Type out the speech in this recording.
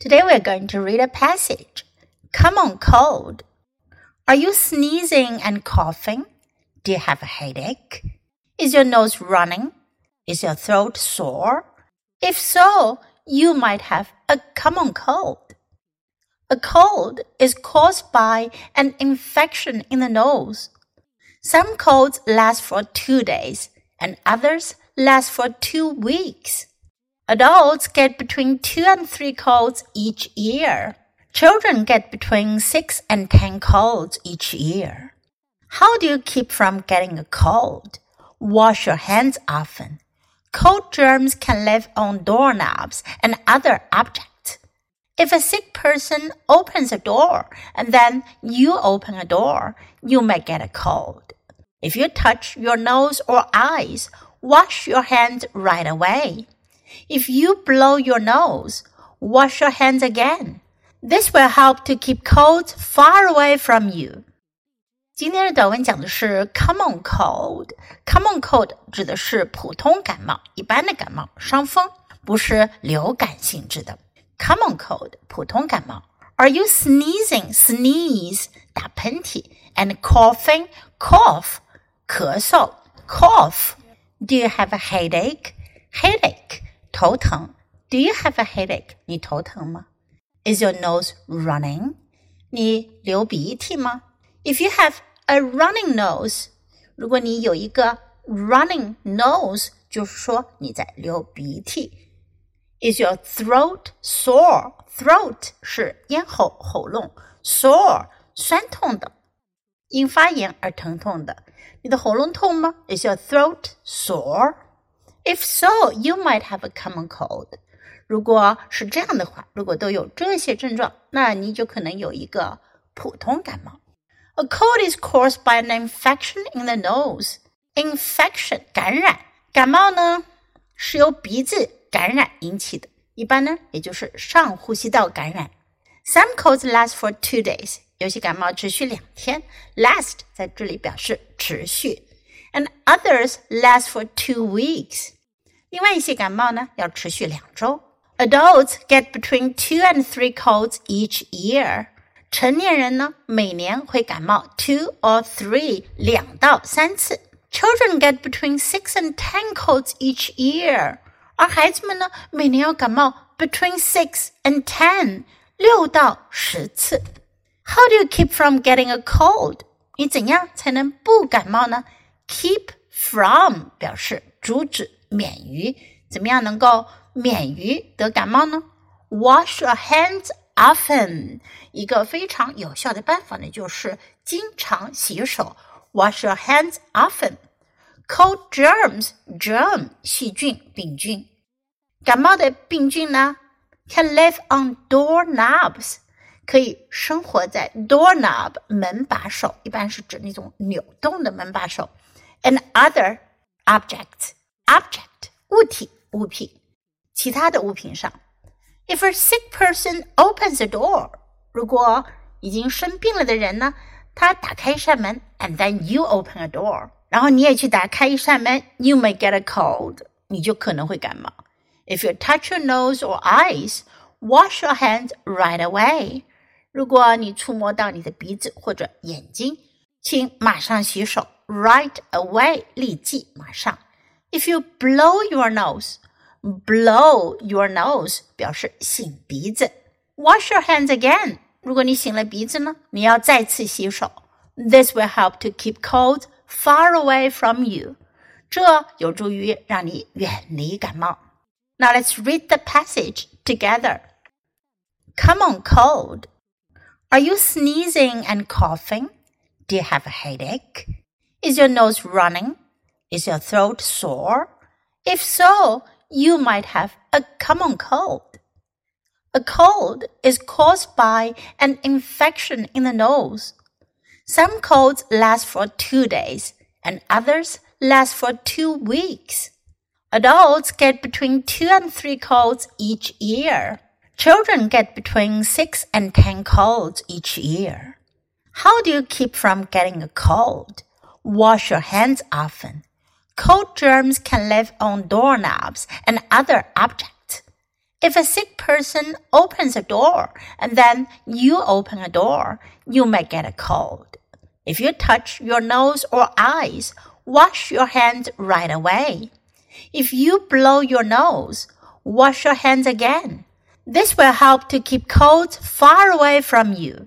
Today we are going to read a passage. Common cold. Are you sneezing and coughing? Do you have a headache? Is your nose running? Is your throat sore? If so, you might have a common cold. A cold is caused by an infection in the nose. Some colds last for two days and others last for two weeks. Adults get between two and three colds each year. Children get between six and ten colds each year. How do you keep from getting a cold? Wash your hands often. Cold germs can live on doorknobs and other objects. If a sick person opens a door and then you open a door, you may get a cold. If you touch your nose or eyes, wash your hands right away. If you blow your nose, wash your hands again. This will help to keep colds far away from you. 今天的短文讲的是 common cold。common cold 指的是普通感冒、一般的感冒、伤风，不是流感性质的。common cold 普通感冒。Are you sneezing? Sneeze 打喷嚏，and coughing cough 咳嗽 cough. Do you have a headache? Headache 头疼。Do you have a headache? 你头疼吗？Is your nose running? 你流鼻涕吗？If you have a running nose，如果你有一个 running nose，就是说你在流鼻涕。is your throat sore? Throat 是咽喉、喉咙，sore 酸痛的，因发炎而疼痛的。你的喉咙痛吗？Is your throat sore? If so, you might have a common cold. 如果是这样的话，如果都有这些症状，那你就可能有一个普通感冒。A cold is caused by an infection in the nose. Infection 感染，感冒呢是由鼻子感染引起的，一般呢也就是上呼吸道感染。Some colds last for two days，有些感冒持续两天。Last 在这里表示持续，and others last for two weeks。 另外一些感冒呢要持续两周。Adults get between two and three colds each year。成年人呢每年会感冒 two or three 两到三次。Children get between six and ten colds each year。而孩子们呢，每年要感冒 between six and ten 六到十次。How do you keep from getting a cold？你怎样才能不感冒呢？Keep from 表示阻止、 免于，怎么样能够免于得感冒呢？Wash your hands often。一个非常有效的办法呢，就是经常洗手。Wash your hands often。Cold germs, germ 细菌、病菌。感冒的病菌呢，can live on doorknobs，可以生活在 doorknob 门把手，一般是指那种扭动的门把手，and other objects object 物体物品，其他的物品上。If a sick person opens the door，如果已经生病了的人呢，他打开一扇门，and then you open a door。然后你也去打开一扇门，you may get a cold，你就可能会感冒。If you touch your nose or eyes, wash your hands right away。如果你触摸到你的鼻子或者眼睛，请马上洗手，right away，立即马上。 if you blow your nose, blow your nose 表示擤鼻子。Wash your hands again。如果你擤了鼻子呢，你要再次洗手。This will help to keep cold far away from you。这有助于让你远离感冒。Now let's read the passage together. Common cold. Are you sneezing and coughing? Do you have a headache? Is your nose running? Is your throat sore? If so, you might have a common cold. A cold is caused by an infection in the nose. Some colds last for two days and others last for two weeks. Adults get between two and three colds each year. Children get between six and ten colds each year. How do you keep from getting a cold? Wash your hands often. Cold germs can live on doorknobs and other objects. If a sick person opens a door and then you open a door, you may get a cold. If you touch your nose or eyes, wash your hands right away. If you blow your nose, wash your hands again. This will help to keep colds far away from you.